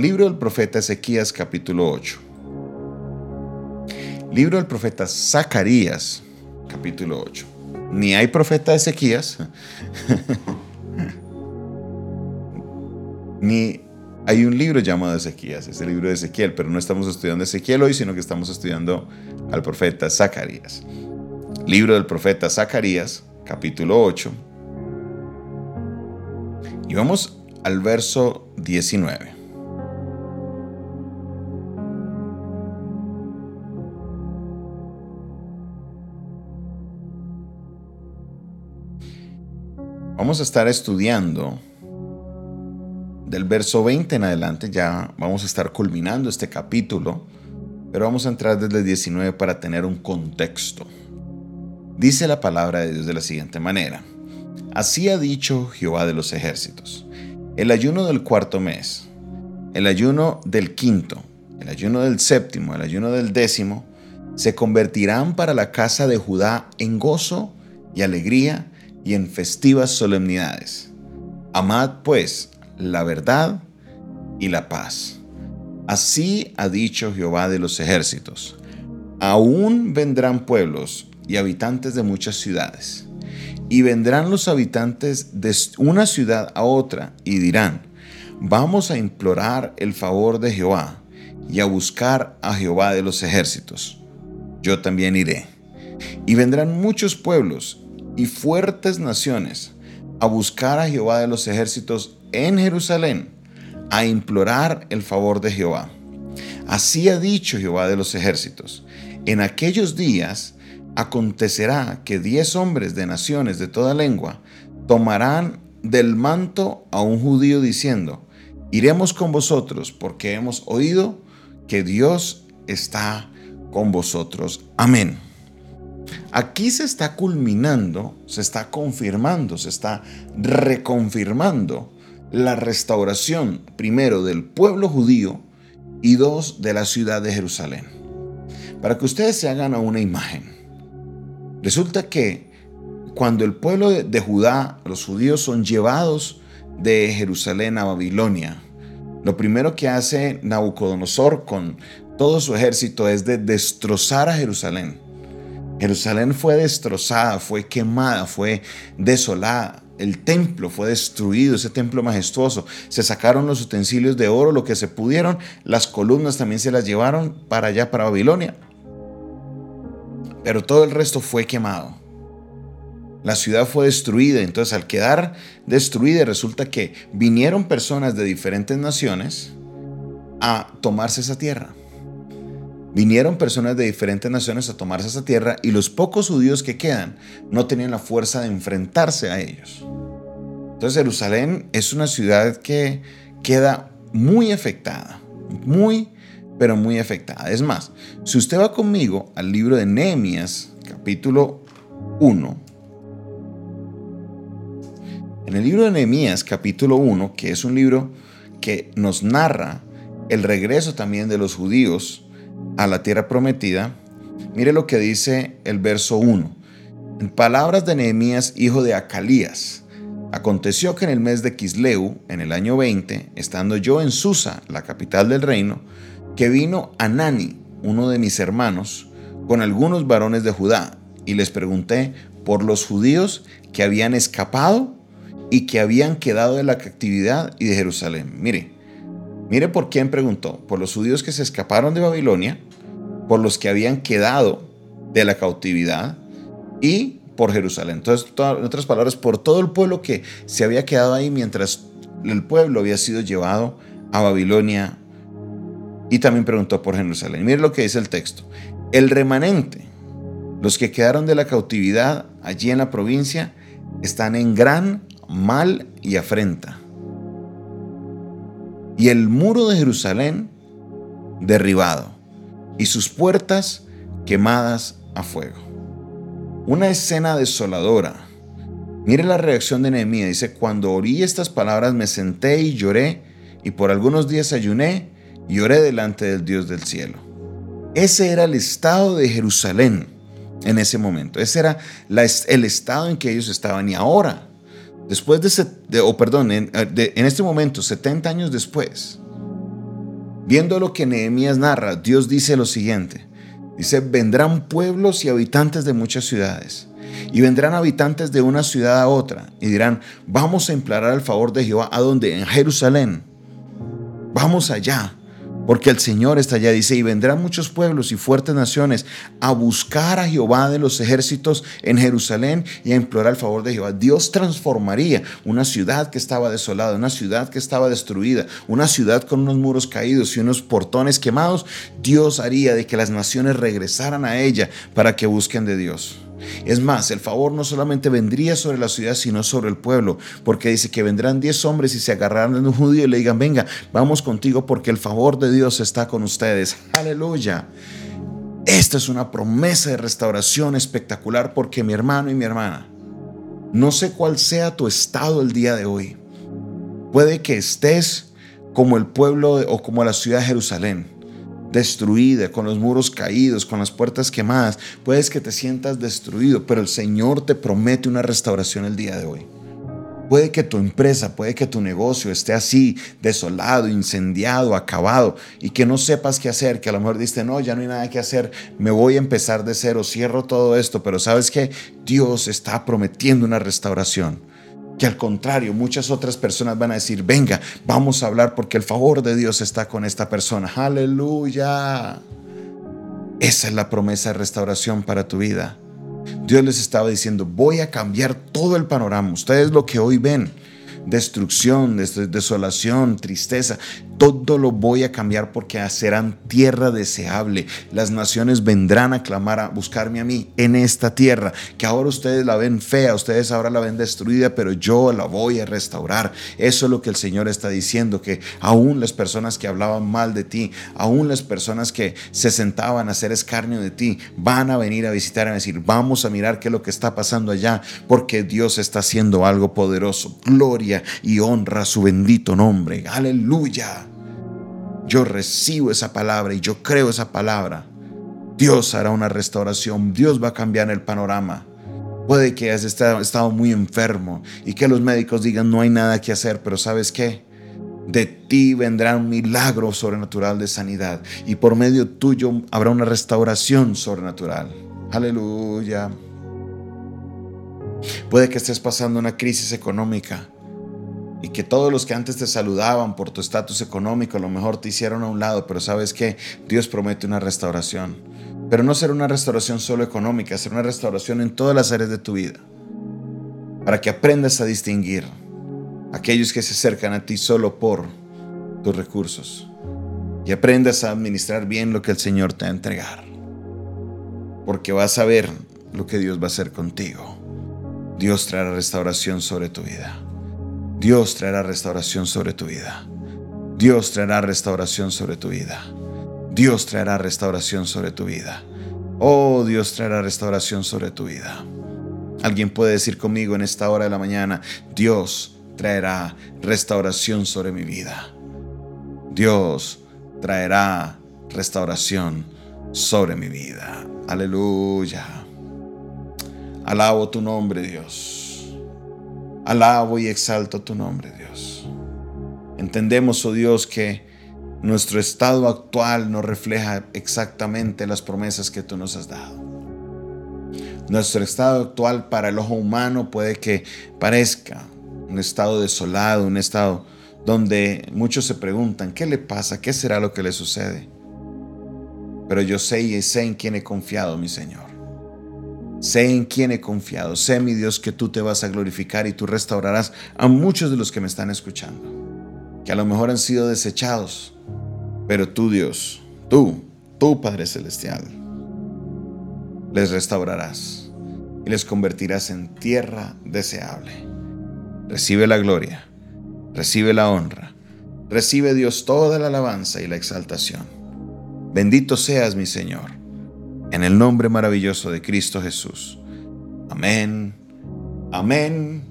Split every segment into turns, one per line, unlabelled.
Libro del profeta Ezequías capítulo 8. Libro del profeta Zacarías capítulo 8. Ni hay profeta Ezequías, ni hay un libro llamado Ezequías, es el libro de Ezequiel, pero no estamos estudiando Ezequiel hoy, sino que estamos estudiando al profeta Zacarías. Libro del profeta Zacarías, capítulo 8. Y vamos al verso 19. Vamos a estar estudiando del verso 20 en adelante, ya vamos a estar culminando este capítulo, pero vamos a entrar desde el 19 para tener un contexto. Dice la palabra de Dios de la siguiente manera. Así ha dicho Jehová de los ejércitos. El ayuno del cuarto mes, el ayuno del quinto, el ayuno del séptimo, el ayuno del décimo, se convertirán para la casa de Judá en gozo y alegría y en festivas solemnidades. Amad pues la verdad y la paz. Así ha dicho Jehová de los ejércitos. Aún vendrán pueblos y habitantes de muchas ciudades, y vendrán los habitantes de una ciudad a otra y dirán, vamos a implorar el favor de Jehová y a buscar a Jehová de los ejércitos. Yo también iré. Y vendrán muchos pueblos y fuertes naciones a buscar a Jehová de los ejércitos en Jerusalén, a implorar el favor de Jehová. Así ha dicho Jehová de los ejércitos. En aquellos días acontecerá que diez hombres de naciones de toda lengua tomarán del manto a un judío diciendo, iremos con vosotros porque hemos oído que Dios está con vosotros. Amén. Aquí se está culminando, se está confirmando, se está reconfirmando la restauración, primero, del pueblo judío y dos, de la ciudad de Jerusalén. Para que ustedes se hagan una imagen, resulta que cuando el pueblo de Judá, los judíos son llevados de Jerusalén a Babilonia, lo primero que hace Nabucodonosor con todo su ejército es de destrozar a Jerusalén Jerusalén fue destrozada, fue quemada, fue desolada. El templo fue destruido, ese templo majestuoso. Se sacaron los utensilios de oro, lo que se pudieron. Las columnas también se las llevaron para allá, para Babilonia. Pero todo el resto fue quemado. La ciudad fue destruida. Entonces al quedar destruida resulta que vinieron personas de diferentes naciones a tomarse esa tierra. Vinieron personas de diferentes naciones a tomarse esa tierra y los pocos judíos que quedan no tenían la fuerza de enfrentarse a ellos. Entonces Jerusalén es una ciudad que queda muy afectada, muy, pero muy afectada. Es más, si usted va conmigo al libro de Nehemías, capítulo 1, en el libro de Nehemías, capítulo 1, que es un libro que nos narra el regreso también de los judíos a la tierra prometida, mire lo que dice el verso 1. En palabras de Nehemías, hijo de Acalías, aconteció que en el mes de Kisleu, en el año 20, estando yo en Susa, la capital del reino, que vino Anani, uno de mis hermanos, con algunos varones de Judá, y les pregunté por los judíos que habían escapado y que habían quedado de la captividad y de Jerusalén. Mire, Mire por quién preguntó, por los judíos que se escaparon de Babilonia, por los que habían quedado de la cautividad y por Jerusalén. Entonces, en otras palabras, por todo el pueblo que se había quedado ahí mientras el pueblo había sido llevado a Babilonia y también preguntó por Jerusalén. Mire lo que dice el texto. El remanente, los que quedaron de la cautividad allí en la provincia, están en gran mal y afrenta y el muro de Jerusalén derribado y sus puertas quemadas a fuego. Una escena desoladora. Mire la reacción de Nehemías. Dice, cuando oí estas palabras me senté y lloré y por algunos días ayuné y oré delante del Dios del cielo. Ese era el estado de Jerusalén en ese momento. Ese era el estado en que ellos estaban. Y ahora Después de, o perdón, en, eh, este momento, 70 años después, Viendo lo que Nehemías narra, Dios dice lo siguiente. Dice, vendrán pueblos y habitantes de muchas ciudades. Y vendrán habitantes de una ciudad a otra y dirán, vamos a implorar el favor de Jehová. ¿A dónde? En Jerusalén. Vamos allá. Porque el Señor está allá, dice, y vendrán muchos pueblos y fuertes naciones a buscar a Jehová de los ejércitos en Jerusalén y a implorar el favor de Jehová. Dios transformaría una ciudad que estaba desolada, una ciudad que estaba destruida, una ciudad con unos muros caídos y unos portones quemados. Dios haría de que las naciones regresaran a ella para que busquen de Dios. Es más, el favor no solamente vendría sobre la ciudad, sino sobre el pueblo, porque dice que vendrán diez hombres y se agarrarán de un judío y le digan, venga, vamos contigo porque el favor de Dios está con ustedes. Aleluya. Esta es una promesa de restauración espectacular porque mi hermano y mi hermana, no sé cuál sea tu estado el día de hoy. Puede que estés como el pueblo o como la ciudad de Jerusalén destruida, con los muros caídos, con las puertas quemadas. Puedes que te sientas destruido, pero el Señor te promete una restauración el día de hoy. Puede que tu empresa, puede que tu negocio esté así, desolado, incendiado, acabado, y que no sepas qué hacer, que a lo mejor dices, no, ya no hay nada que hacer, me voy a empezar de cero, cierro todo esto, pero sabes que Dios está prometiendo una restauración que al contrario, muchas otras personas van a decir, venga, vamos a hablar porque el favor de Dios está con esta persona. Aleluya. Esa es la promesa de restauración para tu vida. Dios les estaba diciendo, voy a cambiar todo el panorama. Ustedes lo que hoy ven, destrucción, desolación, tristeza, todo lo voy a cambiar porque serán tierra deseable. Las naciones vendrán a clamar, a buscarme a mí en esta tierra, que ahora ustedes la ven fea, ustedes ahora la ven destruida, pero yo la voy a restaurar. Eso es lo que el Señor está diciendo, que aún las personas que hablaban mal de ti, aún las personas que se sentaban a hacer escarnio de ti, van a venir a visitar y a decir, vamos a mirar qué es lo que está pasando allá, porque Dios está haciendo algo poderoso. Gloria y honra a su bendito nombre. Aleluya yo recibo esa palabra y yo creo esa palabra, Dios hará una restauración, Dios va a cambiar el panorama. Puede que hayas estado muy enfermo y que los médicos digan no hay nada que hacer, pero ¿sabes qué? De ti vendrá un milagro sobrenatural de sanidad y por medio tuyo habrá una restauración sobrenatural. Aleluya. Puede que estés pasando una crisis económica y que todos los que antes te saludaban por tu estatus económico a lo mejor te hicieron a un lado, pero sabes que Dios promete una restauración. Pero no será una restauración solo económica, será una restauración en todas las áreas de tu vida. Para que aprendas a distinguir aquellos que se acercan a ti solo por tus recursos y aprendas a administrar bien lo que el Señor te va a entregar. Porque vas a ver lo que Dios va a hacer contigo. Dios traerá restauración sobre tu vida. Dios traerá restauración sobre tu vida. Dios traerá restauración sobre tu vida. Dios traerá restauración sobre tu vida. Oh, Dios traerá restauración sobre tu vida. Alguien puede decir conmigo en esta hora de la mañana, Dios traerá restauración sobre mi vida. Dios traerá restauración sobre mi vida. Aleluya. Alabo tu nombre, Dios. Alabo y exalto tu nombre, Dios. Entendemos, oh Dios, que nuestro estado actual no refleja exactamente las promesas que tú nos has dado. Nuestro estado actual para el ojo humano puede que parezca un estado desolado, un estado donde muchos se preguntan, ¿qué le pasa? ¿Qué será lo que le sucede? Pero yo sé y sé en quién he confiado, mi Señor. Sé en quién he confiado, sé mi Dios que tú te vas a glorificar y tú restaurarás a muchos de los que me están escuchando, que a lo mejor han sido desechados, pero tú Dios, tú, tú Padre Celestial, les restaurarás y les convertirás en tierra deseable. Recibe la gloria, recibe la honra, recibe Dios toda la alabanza y la exaltación. Bendito seas mi Señor en el nombre maravilloso de Cristo Jesús. Amén, amén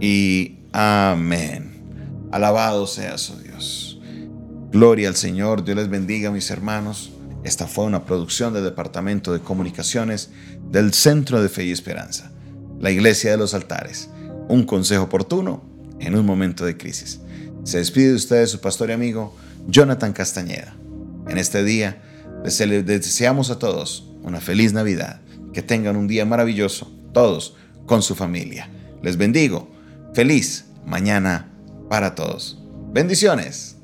y amén. Alabado sea su Dios. Gloria al Señor, Dios les bendiga mis hermanos. Esta fue una producción del Departamento de Comunicaciones del Centro de Fe y Esperanza, la Iglesia de los Altares. Un consejo oportuno en un momento de crisis. Se despide de ustedes su pastor y amigo Jonathan Castañeda. En este día les deseamos a todos una feliz Navidad, que tengan un día maravilloso, todos con su familia. Les bendigo. Feliz mañana para todos. Bendiciones.